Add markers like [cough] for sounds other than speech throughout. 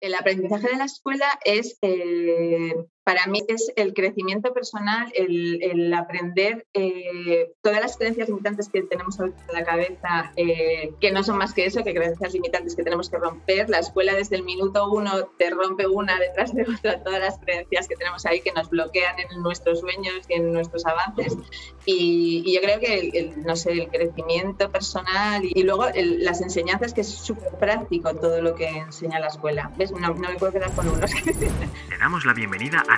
El aprendizaje de la escuela es, eh, para mí, es el crecimiento personal, el, aprender eh, todas las creencias limitantes que tenemos en la cabeza, eh, que no son más que eso, que creencias limitantes que tenemos que romper. La escuela desde el minuto uno te rompe una detrás de otra, todas las creencias que tenemos ahí que nos bloquean en nuestros sueños y en nuestros avances. Y, yo creo que el, no sé, el crecimiento personal y, luego las enseñanzas, que es súper práctico todo lo que enseña la escuela. ¿Ves? No, me puedo quedar con unos. Te damos la bienvenida a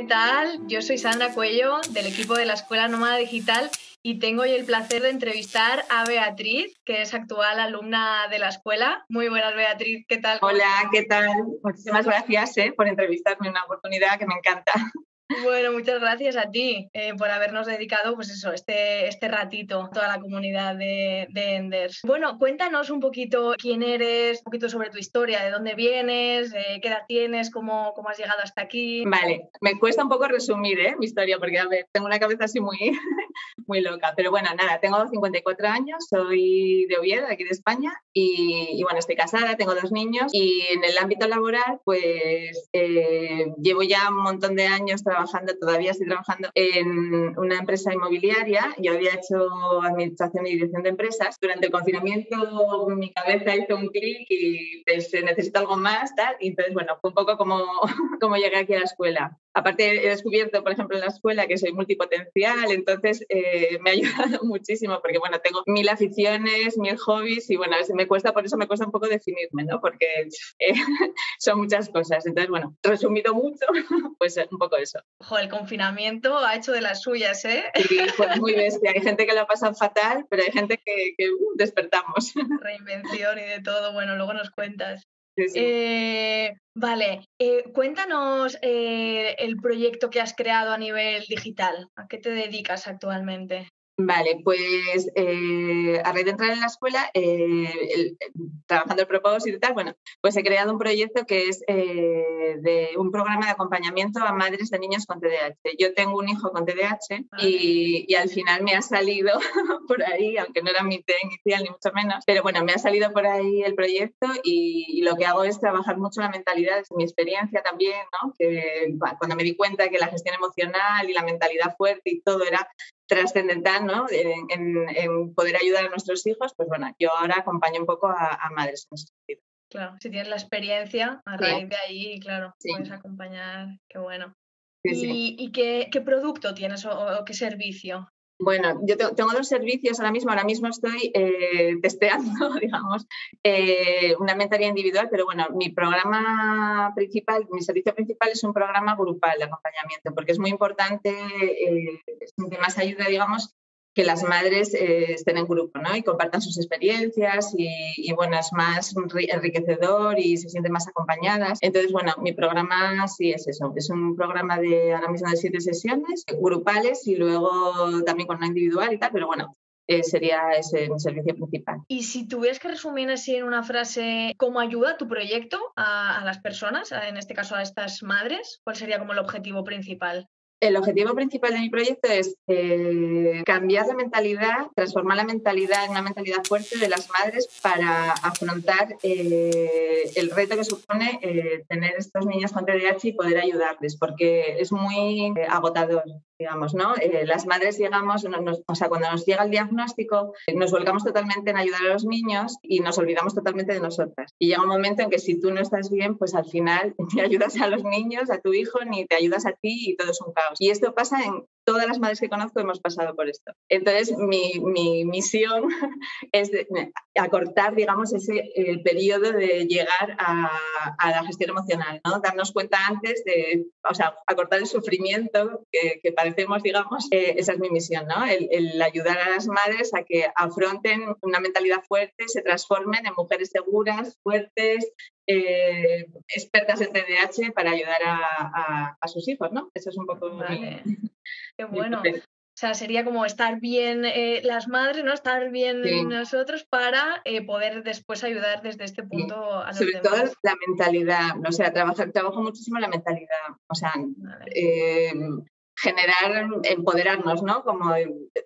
¿Qué tal? Yo soy Sandra Cuello del equipo de la Escuela Nómada Digital y tengo hoy el placer de entrevistar a Beatriz, que es actual alumna de la escuela. Muy buenas, Beatriz, ¿qué tal? Hola, ¿qué tal? Muchísimas gracias eh, por entrevistarme, una oportunidad que me encanta. Bueno, muchas gracias a ti eh, por habernos dedicado, pues eso, este, este ratito, toda la comunidad de, Enders. Bueno, cuéntanos un poquito quién eres, un poquito sobre tu historia, de dónde vienes, qué edad tienes, cómo, cómo has llegado hasta aquí. Vale, me cuesta un poco resumir ¿eh? mi historia porque a ver, tengo una cabeza así muy, [laughs] muy loca, pero bueno, nada, tengo 54 años, soy de Oviedo, aquí de España, y, bueno, estoy casada, tengo dos niños y en el ámbito laboral, pues eh, llevo ya un montón de años trabajando, todavía estoy trabajando en una empresa inmobiliaria. Yo había hecho administración y dirección de empresas. Durante el confinamiento mi cabeza hizo un clic y pensé, necesito algo más, tal. Y entonces, bueno, fue un poco como, [laughs] como llegué aquí a la escuela. Aparte, he descubierto, por ejemplo, en la escuela que soy multipotencial, entonces eh, me ha [laughs] ayudado muchísimo porque, bueno, tengo mil aficiones, mil hobbies y, bueno, me cuesta, por eso me cuesta un poco definirme, ¿no? Porque [laughs] eh, son muchas cosas. Entonces, bueno, resumido mucho, [laughs] pues un poco eso. Ojo, el confinamiento ha hecho de las suyas, ¿eh? Sí, pues muy bestia. Hay gente que lo ha pasado fatal, pero hay gente que, uh, despertamos. Reinvención y de todo. Bueno, luego nos cuentas. Eh, vale, eh, cuéntanos eh, el proyecto que has creado a nivel digital. ¿A qué te dedicas actualmente? Vale, pues eh, a raíz de entrar en la escuela, eh, trabajando el propósito y tal, bueno, pues he creado un proyecto que es eh, de un programa de acompañamiento a madres de niños con TDAH. Yo tengo un hijo con TDAH y, al final me ha salido [laughs] por ahí, aunque no era mi té inicial ni mucho menos, pero bueno, me ha salido por ahí el proyecto y, lo que hago es trabajar mucho la mentalidad, es mi experiencia también, ¿no? Que cuando me di cuenta que la gestión emocional y la mentalidad fuerte y todo era trascendental ¿no? En, poder ayudar a nuestros hijos, pues bueno, yo ahora acompaño un poco a, madres en ese sentido. Claro, si tienes la experiencia, a raíz de ahí, claro, puedes acompañar, qué bueno. ¿Y, qué, producto tienes o, qué servicio? Bueno, yo tengo dos servicios ahora mismo. Ahora mismo estoy eh, testeando, [laughs] digamos, eh, una mentoría individual, pero bueno, mi programa principal, mi servicio principal es un programa grupal de acompañamiento, porque es muy importante, eh, más ayuda, digamos, que las madres eh, estén en grupo ¿no? y compartan sus experiencias y, bueno, es más enriquecedor y se sienten más acompañadas. Entonces, bueno, mi programa sí es eso, es un programa de ahora mismo de siete sesiones grupales y luego también con una individual y tal, pero bueno, eh, sería ese mi servicio principal. Y si tuvieras que resumir así en una frase, ¿cómo ayuda tu proyecto a las personas, en este caso a estas madres? ¿Cuál sería como el objetivo principal? El objetivo principal de mi proyecto es eh, cambiar la mentalidad, transformar la mentalidad en una mentalidad fuerte de las madres para afrontar eh, el reto que supone eh, tener estos niños con TDAH y poder ayudarles, porque es muy agotador digamos, ¿no? Eh, las madres llegamos, o sea, cuando nos llega el diagnóstico, nos volcamos totalmente en ayudar a los niños y nos olvidamos totalmente de nosotras. Y llega un momento en que si tú no estás bien, pues al final [laughs] ni ayudas a los niños, a tu hijo, ni te ayudas a ti y todo es un caos. Y esto pasa en todas las madres que conozco hemos pasado por esto. Entonces, mi, mi misión [laughs] es acortar, digamos, ese el periodo de llegar a, a, la gestión emocional, ¿no? Darnos cuenta antes de, o sea, acortar el sufrimiento que, que padecemos, digamos, eh, esa es mi misión, ¿no? El, el, ayudar a las madres a que afronten una mentalidad fuerte, se transformen en mujeres seguras, fuertes, eh, expertas en TDAH para ayudar a, a, sus hijos, ¿no? Eso es un poco... Vale. Qué bueno. O sea, sería como estar bien eh, las madres, ¿no? Estar bien nosotros para eh, poder después ayudar desde este punto a los Sobre todo la mentalidad, o sea, trabajar, trabajo muchísimo la mentalidad. O sea, eh, generar, empoderarnos, ¿no? Como,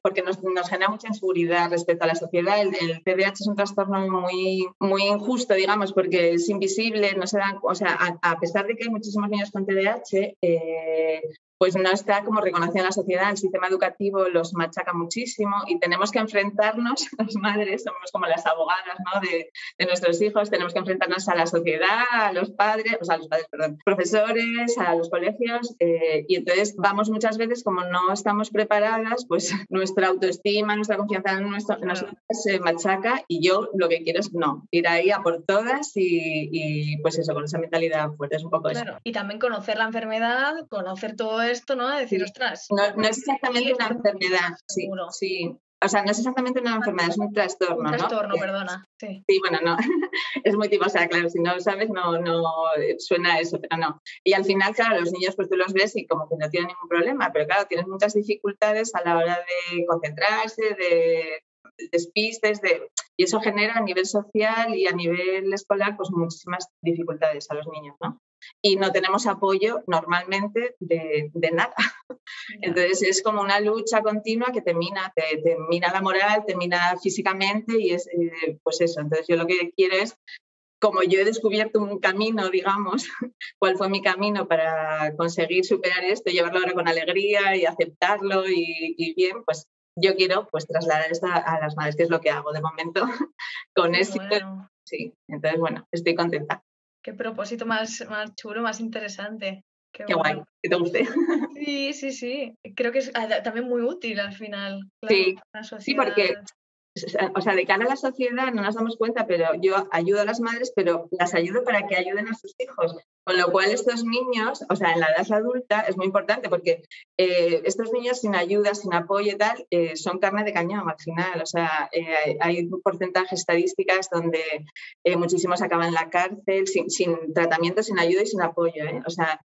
porque nos, nos, genera mucha inseguridad respecto a la sociedad. El, el, TDAH es un trastorno muy, muy injusto, digamos, porque es invisible, no se dan, o sea, a, a pesar de que hay muchísimos niños con TDAH, eh, pues no está como reconocido en la sociedad, el sistema educativo los machaca muchísimo y tenemos que enfrentarnos, [laughs] las madres somos como las abogadas ¿no? de, de, nuestros hijos, tenemos que enfrentarnos a la sociedad, a los padres, o sea, a los padres, perdón, profesores, a los colegios eh, y entonces vamos muchas veces como no estamos preparadas, pues [laughs] nuestra autoestima, nuestra confianza en, nuestro, en nosotros se machaca y yo lo que quiero es no, ir ahí a por todas y, y pues eso, con esa mentalidad fuerte es un poco claro. eso. Y también conocer la enfermedad, conocer todo esto, ¿no? Decir, ostras. No, no es exactamente una enfermedad, sí, sí. O sea, no es exactamente una enfermedad, es un trastorno. Un trastorno, ¿no? perdona. Sí. sí. bueno, no. [laughs] es muy tipo, o sea, claro, si no lo sabes, no, no suena eso, pero no. Y al final, claro, los niños, pues tú los ves y como que no tienen ningún problema, pero claro, tienen muchas dificultades a la hora de concentrarse, de despistes, de... y eso genera a nivel social y a nivel escolar, pues muchísimas dificultades a los niños, ¿no? Y no tenemos apoyo normalmente de, de nada. Entonces es como una lucha continua que te mina, te, te mina la moral, te mina físicamente y es eh, pues eso. Entonces yo lo que quiero es como yo he descubierto un camino, digamos, [laughs] cuál fue mi camino para conseguir superar esto, llevarlo ahora con alegría y aceptarlo y, y bien, pues yo quiero pues trasladar esto a las madres, que es lo que hago de momento [laughs] con éxito. Bueno. Sí, entonces bueno, estoy contenta. Qué propósito más, más chulo, más interesante. Qué, guay, que te guste. Sí, sí, sí. Creo que es también muy útil al final. Claro, sí, sí, porque o sea, de cara a la sociedad no nos damos cuenta, pero yo ayudo a las madres, pero las ayudo para que ayuden a sus hijos. Con lo cual estos niños, o sea, en la edad adulta es muy importante porque eh, estos niños sin ayuda, sin apoyo y tal, eh, son carne de cañón al final. O sea, eh, hay un porcentaje estadísticas donde eh, muchísimos acaban en la cárcel sin, sin, tratamiento, sin ayuda y sin apoyo. O sea,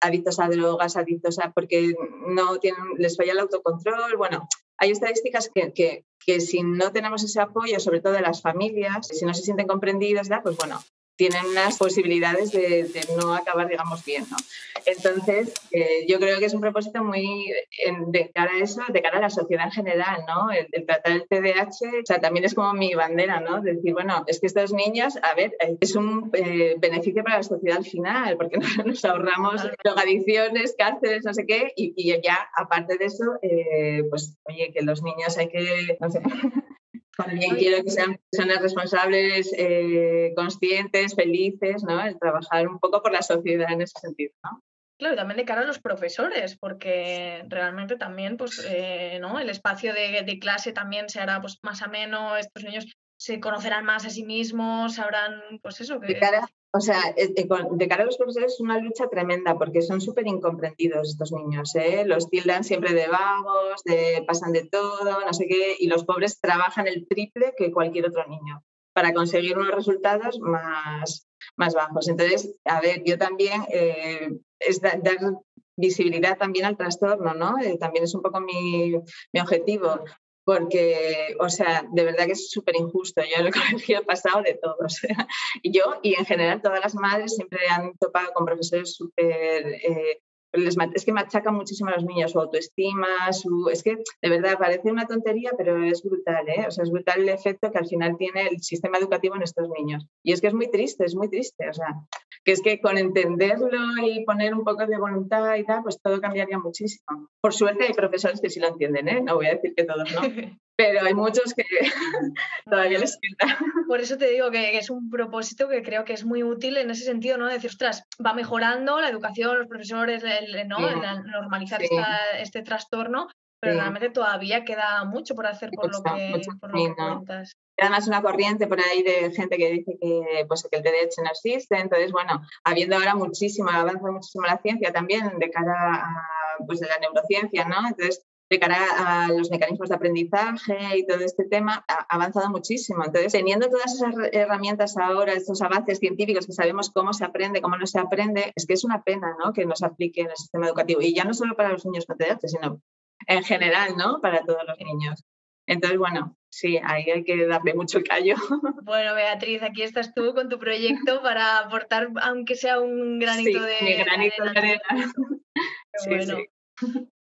adictos a drogas, adictos a... porque no tienen, les falla el autocontrol. Bueno, hay estadísticas que, que, que, si no tenemos ese apoyo, sobre todo de las familias, si no se sienten comprendidas, pues bueno, tienen unas posibilidades de, de, no acabar, digamos, bien. ¿no? Entonces, eh, yo creo que es un propósito muy en, de cara a eso, de cara a la sociedad en general, ¿no? El, el, tratar el TDAH, o sea, también es como mi bandera, ¿no? De decir, bueno, es que estos niños, a ver, es un eh, beneficio para la sociedad al final, porque [laughs] nos, nos ahorramos drogadicciones, cárceles, no sé qué, y, y ya, aparte de eso, eh, pues, oye, que los niños hay que, no sé, [laughs] también quiero que sean personas responsables, eh, conscientes, felices, ¿no? El trabajar un poco por la sociedad en ese sentido, ¿no? Claro, y también de cara a los profesores, porque realmente también, pues, eh, ¿no? El espacio de, de, clase también se hará pues, más ameno, estos niños se conocerán más a sí mismos, sabrán, pues eso. Que... De cara, o sea, eh, de cara a los profesores es una lucha tremenda porque son súper incomprendidos estos niños. ¿eh? Los tildan siempre de vagos, de pasan de todo, no sé qué, y los pobres trabajan el triple que cualquier otro niño para conseguir unos resultados más, más bajos. Entonces, a ver, yo también eh, es dar visibilidad también al trastorno, ¿no? Eh, también es un poco mi, mi objetivo porque, o sea, de verdad que es súper injusto. Yo en el colegio he pasado de todo. O sea, yo y en general todas las madres siempre han topado con profesores súper... Eh, es que machacan muchísimo a los niños su autoestima, su, es que de verdad parece una tontería, pero es brutal, ¿eh? O sea, es brutal el efecto que al final tiene el sistema educativo en estos niños. Y es que es muy triste, es muy triste. O sea, que es que con entenderlo y poner un poco de voluntad y tal, pues todo cambiaría muchísimo. Por suerte hay profesores que sí lo entienden, ¿eh? No voy a decir que todos no, [laughs] pero hay muchos que [laughs] todavía les falta. Por eso te digo que es un propósito que creo que es muy útil en ese sentido, ¿no? Decir, ostras, va mejorando la educación, los profesores, ¿no? normalizar este trastorno, pero realmente todavía queda mucho por hacer por lo que, por lo que cuentas además una corriente por ahí de gente que dice que, pues, que el TDAH no existe. Entonces, bueno, habiendo ahora muchísimo, ha avanzado muchísimo la ciencia también de cara a pues, de la neurociencia, ¿no? Entonces, de cara a los mecanismos de aprendizaje y todo este tema, ha avanzado muchísimo. Entonces, teniendo todas esas herramientas ahora, estos avances científicos que sabemos cómo se aprende, cómo no se aprende, es que es una pena ¿no? que nos aplique en el sistema educativo. Y ya no solo para los niños con TDAH, sino en general, ¿no? Para todos los niños. Entonces, bueno, sí, ahí hay que darle mucho callo. [laughs] Bueno, Beatriz, aquí estás tú con tu proyecto para aportar, aunque sea un granito de, mi granito de arena. [laughs] [laughs] bueno.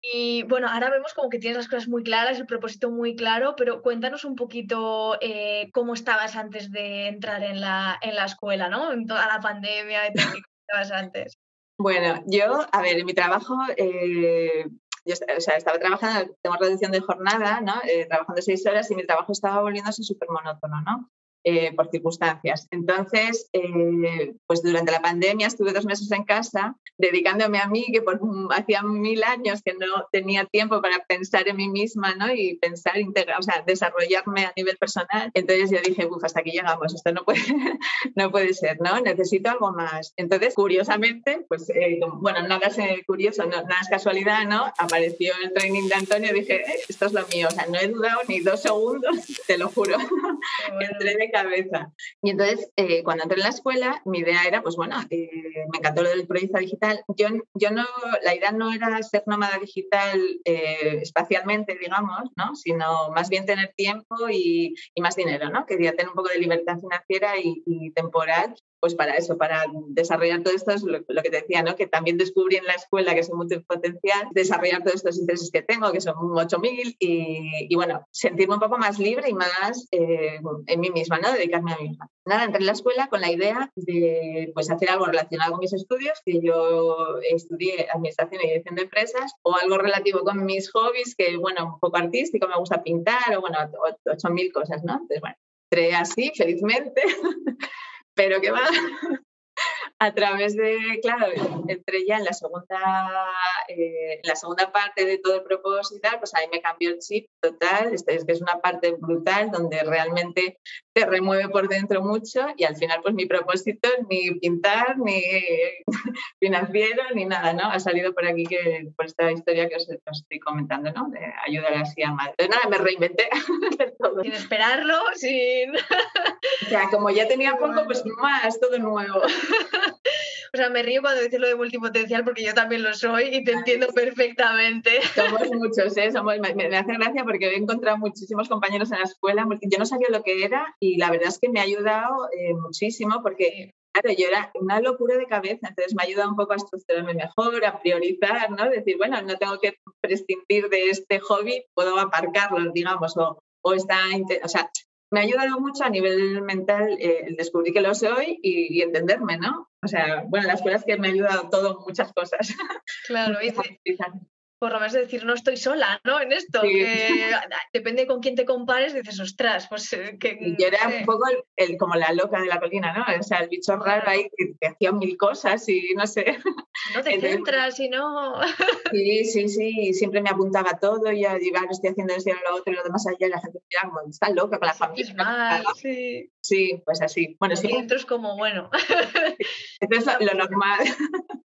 Y bueno, ahora vemos como que tienes las cosas muy claras, el propósito muy claro, pero cuéntanos un poquito eh, cómo estabas antes de entrar en la, en la escuela, ¿no? En toda la pandemia, ¿cómo estabas antes? Bueno, yo, a ver, en mi trabajo eh, yo o sea, estaba trabajando, tengo reducción de jornada, ¿no? Eh, trabajando seis horas y mi trabajo estaba volviéndose súper monótono, ¿no? Eh, por circunstancias. Entonces, eh, pues durante la pandemia estuve dos meses en casa dedicándome a mí, que por, [laughs] hacía mil años que no tenía tiempo para pensar en mí misma ¿no? y pensar, integrar, o sea, desarrollarme a nivel personal. Entonces yo dije, uff, hasta aquí llegamos, esto no puede, [laughs] no puede ser, ¿no? Necesito algo más. Entonces, curiosamente, pues eh, bueno, nada es curioso, nada es casualidad, ¿no? Apareció el training de Antonio y dije, esto es lo mío, o sea, no he dudado ni dos segundos, [laughs] te lo juro. Entré de cabeza. Y entonces, eh, cuando entré en la escuela, mi idea era, pues bueno, eh, me encantó lo del proyecto digital. Yo, yo no, la idea no era ser nómada digital eh, espacialmente, digamos, ¿no? Sino más bien tener tiempo y, más dinero, ¿no? Quería tener un poco de libertad financiera y temporal pues para eso, para desarrollar todo esto, es lo, que te decía, ¿no? que también descubrí en la escuela que soy potencial, desarrollar todos estos intereses que tengo, que son 8.000, y, y bueno, sentirme un poco más libre y más eh, en mí misma, ¿no? dedicarme a mí misma. Nada, entré en la escuela con la idea de pues, hacer algo relacionado con mis estudios, que yo estudié Administración y Dirección de Empresas, o algo relativo con mis hobbies, que bueno, un poco artístico, me gusta pintar, o bueno, 8.000 cosas, ¿no? Entonces, bueno, entré así, felizmente. [laughs] pero que va [laughs] a través de, claro, entré ya en la segunda, eh, la segunda parte de todo el propósito pues ahí me cambió el chip total, que es una parte brutal donde realmente te remueve por dentro mucho y al final pues mi propósito ni pintar, ni [laughs] financiero, ni nada, ¿no? Ha salido por aquí que, por esta historia que os, estoy comentando, ¿no? De ayudar así a. Entonces nada, me reinventé [laughs] todo. Sin esperarlo, sin... o sea, como ya tenía poco, pues más, todo nuevo. [laughs] O sea, me río cuando dices lo de multipotencial porque yo también lo soy y te entiendo perfectamente. Somos muchos, ¿eh? Somos, me, hace gracia porque he encontrado muchísimos compañeros en la escuela. Yo no sabía lo que era y la verdad es que me ha ayudado eh, muchísimo porque Claro, yo era una locura de cabeza, entonces me ha ayudado un poco a estructurarme mejor, a priorizar, ¿no? Decir, bueno, no tengo que prescindir de este hobby, puedo aparcarlo, digamos, o, o está, o sea, me ha ayudado mucho a nivel mental eh, el descubrir que lo soy y, entenderme, ¿no? O sea, bueno, la escuela es que me ha ayudado todo, muchas cosas. [laughs] Claro, y por lo menos decir, no estoy sola, ¿no? En esto, depende con quién te compares, dices, ostras, pues eh, que... Yo era un poco el, como la loca de la colina, ¿no? O sea, el bicho raro ahí que, hacía mil cosas y no sé. No te centras y no... Sí, sí, sí, siempre me apuntaba todo y yo digo, estoy haciendo esto y lo otro y lo demás allá y la gente decía, como, está loca con la familia. Mal, sí. sí, pues así. Bueno, sí. Es como, bueno. [laughs] Esto es lo normal.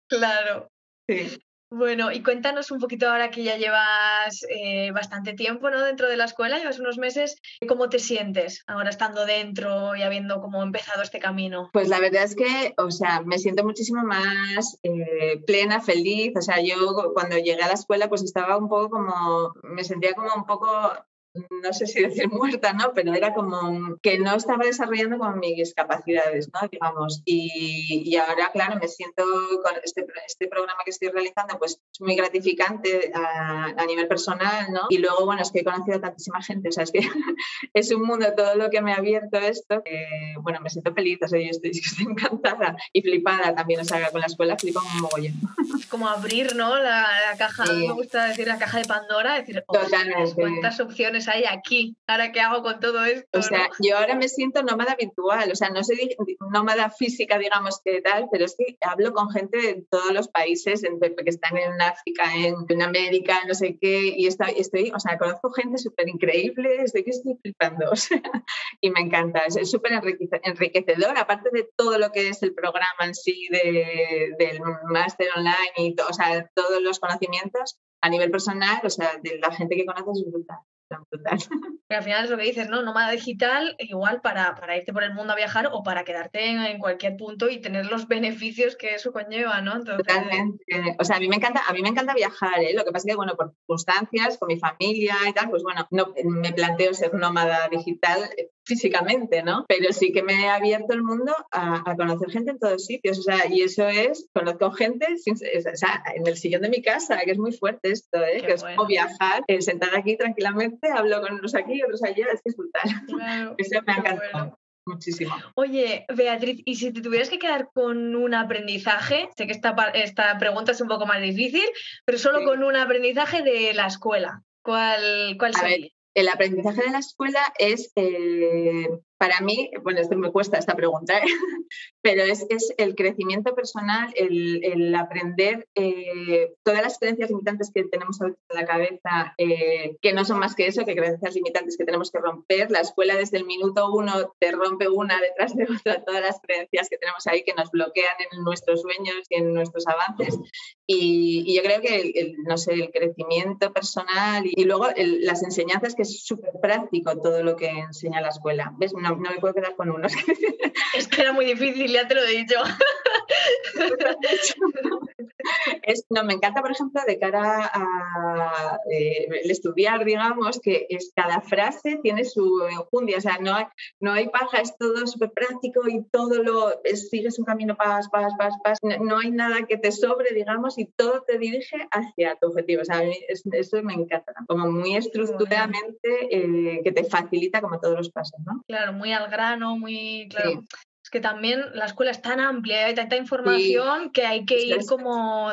Claro. Sí. Bueno, y cuéntanos un poquito ahora que ya llevas eh, bastante tiempo ¿no? dentro de la escuela, llevas unos meses, ¿cómo te sientes ahora estando dentro y habiendo como empezado este camino? Pues la verdad es que, o sea, me siento muchísimo más eh, plena, feliz. O sea, yo cuando llegué a la escuela pues estaba un poco como, me sentía como un poco no sé si decir muerta, ¿no? Pero era como que no estaba desarrollando con mis capacidades, ¿no? Digamos. Y, ahora, claro, me siento con este, este programa que estoy realizando, pues es muy gratificante a, nivel personal, ¿no? Y luego, bueno, es que he conocido a tantísima gente, o sea, es que [laughs] es un mundo todo lo que me ha abierto esto, que, bueno, me siento feliz, o sea, yo estoy, [laughs] estoy encantada y flipada también, o sea, con la escuela flipo un mogollón. Como abrir, ¿no? La, caja, me gusta decir la caja de Pandora, decir, oh, cuántas opciones hay aquí, ahora qué hago con todo esto. O sea, yo ahora me siento nómada virtual, o sea, no soy nómada física, digamos que tal, pero es que hablo con gente de todos los países, que están en África, en, América, no sé qué, y estoy, estoy o sea, conozco gente súper increíble, estoy que estoy flipando, [laughs] o sea, y me encanta, es súper enriquecedor, aparte de todo lo que es el programa en sí de, del máster online y o sea, todos los conocimientos a nivel personal, o sea, de la gente que conoces es brutal. Pero [laughs] al final es lo que dices, ¿no? Nómada digital, igual para, para irte por el mundo a viajar o para quedarte en, cualquier punto y tener los beneficios que eso conlleva, ¿no? Totalmente. O sea, a mí me encanta, a mí me encanta viajar, ¿eh? Lo que pasa es que, bueno, por circunstancias, con mi familia y tal, pues bueno, no me planteo ser nómada digital eh, físicamente, ¿no? Pero sí que me he abierto el mundo a, conocer gente en todos sitios, o sea, y eso es, conozco gente o sea, en el sillón de mi casa, que es muy fuerte esto, ¿eh? que es como viajar, eh, sentar aquí tranquilamente, hablo con unos aquí, y otros allá, es que es brutal. eso me ha encantado. Muchísimo. Oye, Beatriz, y si te tuvieras que quedar con un aprendizaje, sé que esta, esta pregunta es un poco más difícil, pero solo con un aprendizaje de la escuela, ¿cuál, cuál sería? El aprendizaje de la escuela es eh, para mí, bueno, esto me cuesta esta pregunta, ¿eh? [laughs] pero es, es, el crecimiento personal, el, aprender eh, todas las creencias limitantes que tenemos en la cabeza, eh, que no son más que eso, que creencias limitantes que tenemos que romper. La escuela desde el minuto uno te rompe una detrás de otra, todas las creencias que tenemos ahí que nos bloquean en nuestros sueños y en nuestros avances. Y, yo creo que, el, no sé, el crecimiento personal y, luego las enseñanzas, que es súper práctico todo lo que enseña la escuela. ¿Ves? No, no, me puedo quedar con unos. Es que era muy difícil, ya te lo he dicho. [laughs] Es, no, me encanta, por ejemplo, de cara a eh, el estudiar, digamos, que es, cada frase tiene su enjundia, o sea, no hay, no hay paja, es todo súper práctico y todo lo, sigues un camino pas, pas, pas, pas, no, hay nada que te sobre, digamos, y todo te dirige hacia tu objetivo. O sea, a mí eso me encanta, como muy estructuralmente eh, que te facilita como todos los pasos, ¿no? Claro, muy al grano, muy, claro que también la escuela es tan amplia, hay tanta información que hay que ir como...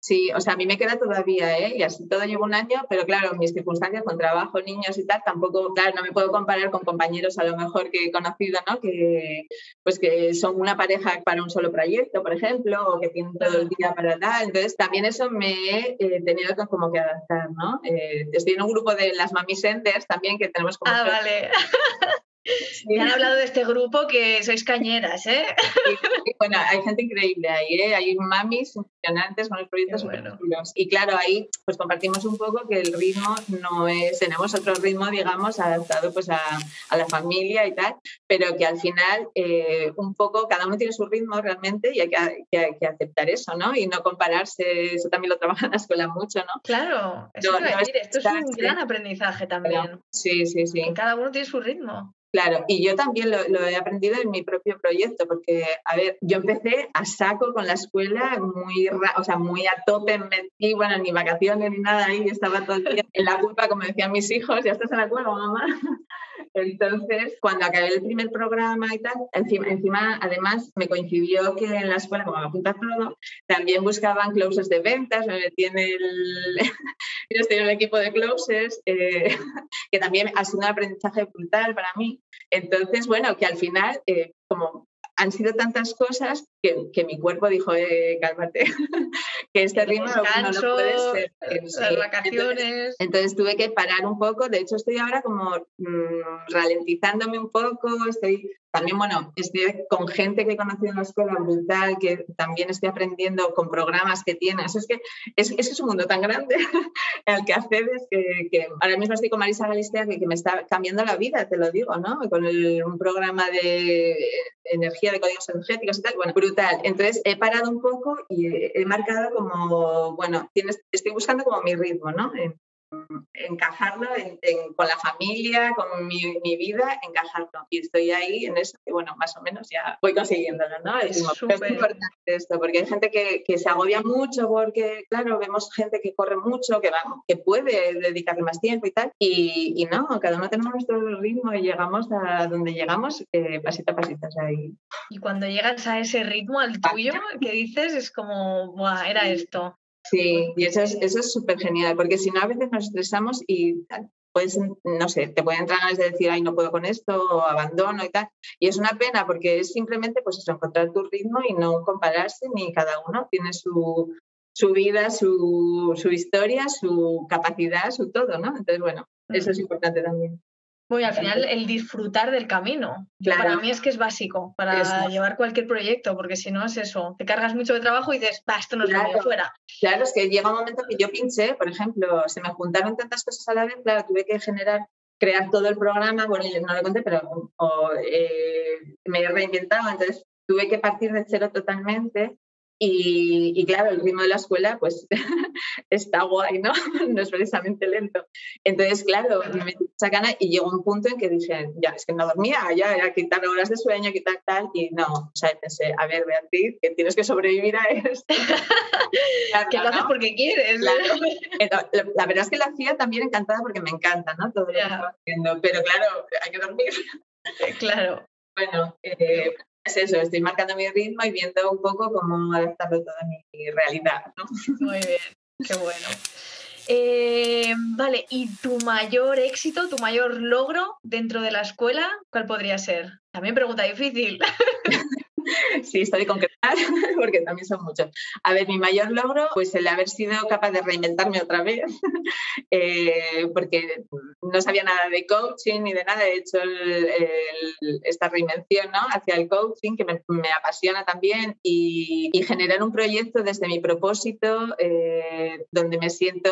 Sí, o sea, a mí me queda todavía, ¿eh? Y así todo llevo un año, pero claro, mis circunstancias con trabajo, niños y tal, tampoco, claro, no me puedo comparar con compañeros a lo mejor que he conocido, ¿no? Que, pues que son una pareja para un solo proyecto, por ejemplo, o que tienen todo el día para tal. Entonces, también eso me he eh, tenido que como que adaptar, ¿no? Eh, estoy en un grupo de las Mami Centers también que tenemos como... Ah, vale. [laughs] Me han hablado de este grupo que sois cañeras, ¿eh? bueno, hay gente increíble ahí, ¿eh? Hay mamis funcionantes con los proyectos bueno. Y claro, ahí pues compartimos un poco que el ritmo no es, tenemos otro ritmo, digamos, adaptado pues a, la familia y tal, pero que al final un poco cada uno tiene su ritmo realmente y hay que, aceptar eso, ¿no? Y no compararse, eso también lo trabaja en la escuela mucho, ¿no? Claro, eso decir, esto es un gran aprendizaje también. sí, sí, sí. Cada uno tiene su ritmo. Claro, y yo también lo, he aprendido en mi propio proyecto, porque, a ver, yo empecé a saco con la escuela, muy, o sea, muy a tope, metí, bueno, ni vacaciones ni nada ahí, estaba todo el día en la culpa, como decían mis hijos, ya estás en la cueva, mamá. [laughs] Entonces, cuando acabé el primer programa y tal, encima, además me coincidió que en la escuela, como me apunta todo, también buscaban closes de ventas, me metí en el, [laughs] yo estoy en el equipo de closes, eh, [laughs] que también ha sido un aprendizaje brutal para mí. Entonces, bueno, que al final, eh, como han sido tantas cosas que, mi cuerpo dijo, eh, cálmate, [laughs] que este ritmo no, lo puede ser. Las vacaciones. Entonces, tuve que parar un poco. De hecho, estoy ahora como mm, ralentizándome un poco, estoy también, bueno, estoy con gente que he conocido en la escuela brutal, que también estoy aprendiendo con programas que tienes. Es que es, es un mundo tan grande al que accedes que, que, ahora mismo estoy con Marisa Galistea que, que, me está cambiando la vida, te lo digo, ¿no? Con un programa de energía, de códigos energéticos y tal. Bueno, brutal. Entonces he parado un poco y he, marcado como, bueno, tienes, estoy buscando como mi ritmo, ¿no? Encajarlo con la familia, con mi, vida, encajarlo. Y estoy ahí en eso, que bueno, más o menos ya voy consiguiéndolo, ¿no? Es, importante esto, porque hay gente que, se agobia mucho porque, claro, vemos gente que corre mucho, que, que puede dedicarle más tiempo y tal, y, no, cada uno tenemos nuestro ritmo y llegamos a donde llegamos eh, pasito a pasito. ahí. Y cuando llegas a ese ritmo, al tuyo, que dices, es como, Buah, era esto. Sí, y eso es eso es súper genial, porque si no a veces nos estresamos y puedes, no sé, te pueden entrar ganas de decir, ay, no puedo con esto, o abandono y tal. Y es una pena porque es simplemente pues eso, encontrar tu ritmo y no compararse, ni cada uno tiene su, su vida, su, su historia, su capacidad, su todo, ¿no? Entonces, bueno, eso es importante también. Bueno, al final el disfrutar del camino. Para mí es que es básico para llevar cualquier proyecto, porque si no es eso, te cargas mucho de trabajo y dices, va, esto no es lo mío, fuera. Claro, es que llega un momento que yo pinché, por ejemplo, se me juntaron tantas cosas a la vez, claro, tuve que generar, crear todo el programa, bueno, yo no lo conté, pero eh, me he reinventado, entonces tuve que partir de cero totalmente y, claro, el ritmo de la escuela pues [laughs] está guay, ¿no? [laughs] No es precisamente lento. Entonces, claro, me metí esa gana y llegó un punto en que dije, ya, es que no dormía, ya era quitar horas de sueño, quitar tal, y no, o sea, pensé, a ver, Beatriz, que tienes que sobrevivir a esto. [laughs] que lo haces porque quieres. la, verdad es que la hacía también encantada porque me encanta, ¿no? Todo lo que haciendo, pero claro, hay que dormir. claro. Bueno, eh, es eso, estoy marcando mi ritmo y viendo un poco cómo adaptarlo todo a mi realidad. [laughs] Muy bien, qué bueno. Eh, vale, ¿y tu mayor éxito, tu mayor logro dentro de la escuela, cuál podría ser? También pregunta difícil. [laughs] sí, estoy concretar, [laughs] porque también son muchos. A ver, mi mayor logro, pues el haber sido capaz de reinventarme otra vez, [laughs] eh, porque no sabía nada de coaching ni de nada. He hecho esta reinvención ¿no? hacia el coaching, que me, apasiona también, y, generar un proyecto desde mi propósito, eh, donde me siento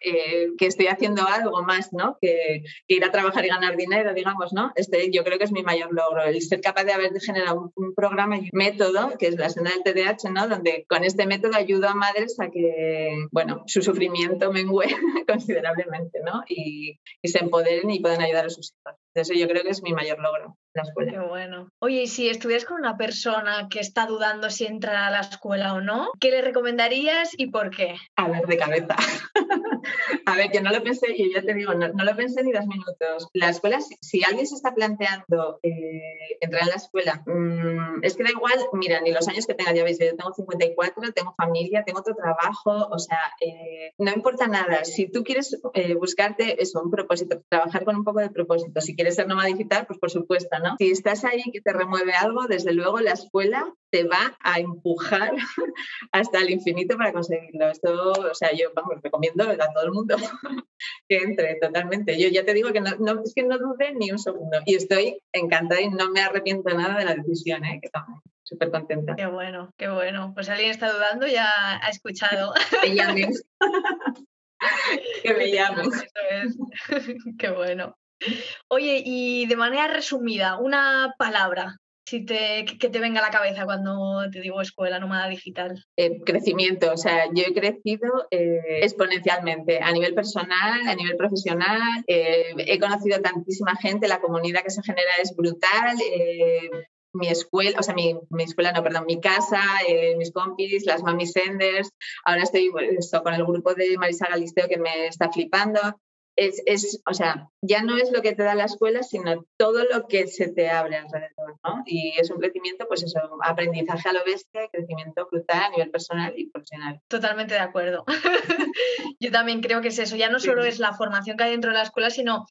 eh, que estoy haciendo algo más ¿no? que, ir a trabajar y ganar dinero, digamos. ¿no? Este, yo creo que es mi mayor logro, el ser capaz de haber generado un programa y un método, que es la senda del TDAH, ¿no? donde con este método ayudo a madres a que bueno, su sufrimiento mengue [laughs] considerablemente ¿no? y, y se empoderen y puedan ayudar a sus hijos. Eso yo creo que es mi mayor logro la escuela. Qué bueno. Oye, y si estuvieras con una persona que está dudando si entra a la escuela o no, ¿qué le recomendarías y por qué? A ver, de cabeza. [laughs] a ver, que no lo pensé, y ya te digo, no, lo pensé ni dos minutos. La escuela, si, alguien se está planteando eh, entrar en la escuela, mm, es que da igual, mira, ni los años que tenga, ya veis, yo tengo 54, tengo familia, tengo otro trabajo, o sea, eh, no importa nada. Si tú quieres eh, buscarte eso, un propósito, trabajar con un poco de propósito, si quieres ser nómada digital, pues por supuesto, ¿no? Si estás ahí que te remueve algo, desde luego la escuela te va a empujar [laughs] hasta el infinito para conseguirlo. Esto, o sea, yo vamos, recomiendo a todo el mundo [laughs] que entre totalmente. Yo ya te digo que no, es que no dude ni un segundo y estoy encantada y no me arrepiento nada de la decisión, ¿eh? que súper contenta. Qué bueno, qué bueno. Pues alguien está dudando ya ha escuchado. [laughs] Que llames. que me llames. Qué bueno. Oye, y de manera resumida, una palabra si te, que te venga a la cabeza cuando te digo escuela nómada digital? Eh, crecimiento, o sea, yo he crecido eh, exponencialmente a nivel personal, a nivel profesional, eh, he conocido tantísima gente, la comunidad que se genera es brutal. mi escuela, o sea, mi, mi, escuela, no, perdón, mi casa, mis compis, las mami senders. Ahora estoy pues, con el grupo de Marisa Galisteo que me está flipando es, es, o sea, ya no es lo que te da la escuela, sino todo lo que se te abre alrededor, ¿no? Y es un crecimiento, pues eso, aprendizaje a lo bestia, crecimiento brutal a nivel personal y profesional. Totalmente de acuerdo. [laughs] Yo también creo que es eso, ya no solo es la formación que hay dentro de la escuela, sino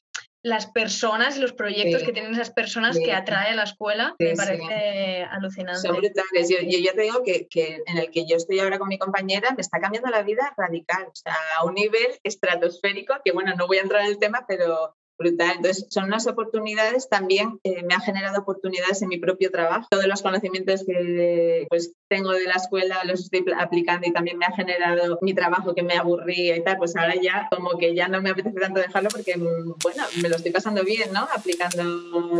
las personas y los proyectos que tienen esas personas que atrae a la escuela, me parece alucinante. Son brutales. Yo, ya te digo que, que, en el que yo estoy ahora con mi compañera me está cambiando la vida radical, o sea, a un nivel estratosférico, que bueno, no voy a entrar en el tema, pero brutal. Entonces, son unas oportunidades, también eh, me ha generado oportunidades en mi propio trabajo. Todos los conocimientos que pues, tengo de la escuela los estoy aplicando y también me ha generado mi trabajo que me aburría y tal, pues ahora ya como que ya no me apetece tanto dejarlo porque, mm, bueno, me lo estoy pasando bien, ¿no? Aplicando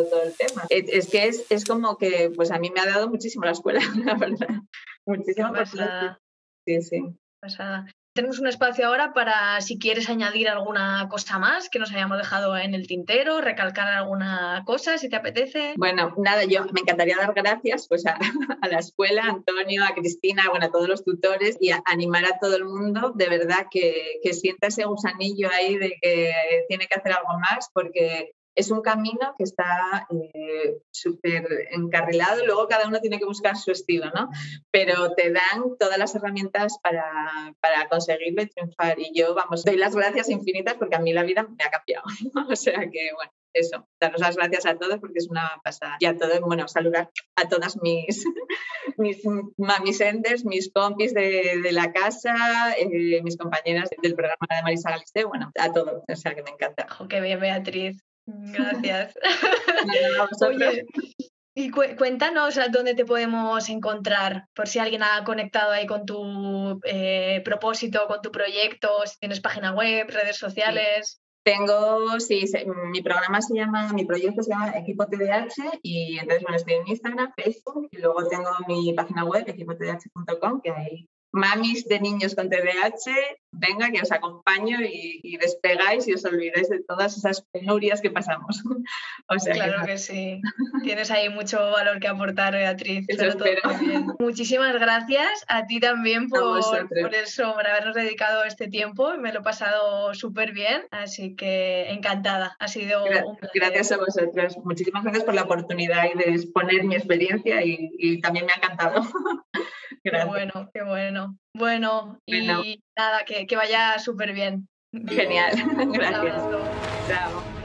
todo el tema. Es, que es, es, como que, pues a mí me ha dado muchísimo la escuela, [laughs] la verdad. Muchísimo. Pasada. Sí, sí. Pasada. Tenemos un espacio ahora para si quieres añadir alguna cosa más que nos hayamos dejado en el tintero, recalcar alguna cosa, si te apetece. Bueno, nada, yo me encantaría dar gracias pues, a, [laughs] la escuela, a Antonio, a Cristina, bueno, a todos los tutores y animar a todo el mundo, de verdad, que, que sienta ese gusanillo ahí de que tiene que hacer algo más, porque es un camino que está eh, súper encarrilado, luego cada uno tiene que buscar su estilo, ¿no? Pero te dan todas las herramientas para, para conseguirlo y triunfar. Y yo, vamos, doy las gracias infinitas porque a mí la vida me ha cambiado. [laughs] o sea que, bueno, eso, daros las gracias a todos porque es una pasada. Y a todos, bueno, saludar a todas mis, [laughs] mis mamis mis compis de, de la casa, eh, mis compañeras del programa de Marisa Galiste, bueno, a todos, o sea que me encanta. qué bien, Beatriz. Gracias. [laughs] [laughs] y cuéntanos a dónde te podemos encontrar, por si alguien ha conectado ahí con tu eh, propósito, con tu proyecto, si tienes página web, redes sociales. Tengo, sí, mi programa se llama, mi proyecto se llama Equipo TDH y entonces, bueno, estoy en Instagram, Facebook y luego tengo mi página web, equipotdh.com, que ahí mamis de niños con TDAH, venga que os acompaño y, despegáis y os olvidáis de todas esas penurias que pasamos. [laughs] o sea claro que... sí. Tienes ahí mucho valor que aportar, Beatriz. [laughs] Muchísimas gracias a ti también por, por, eso, por habernos dedicado este tiempo. Me lo he pasado súper bien, así que encantada. Ha sido un Gracias a vosotros. Muchísimas gracias por la oportunidad y de exponer mi experiencia y, y también me ha encantado. [laughs] Qué bueno, qué bueno. Bueno, y nada, que, que vaya súper bien. Genial, [laughs] gracias. Chao.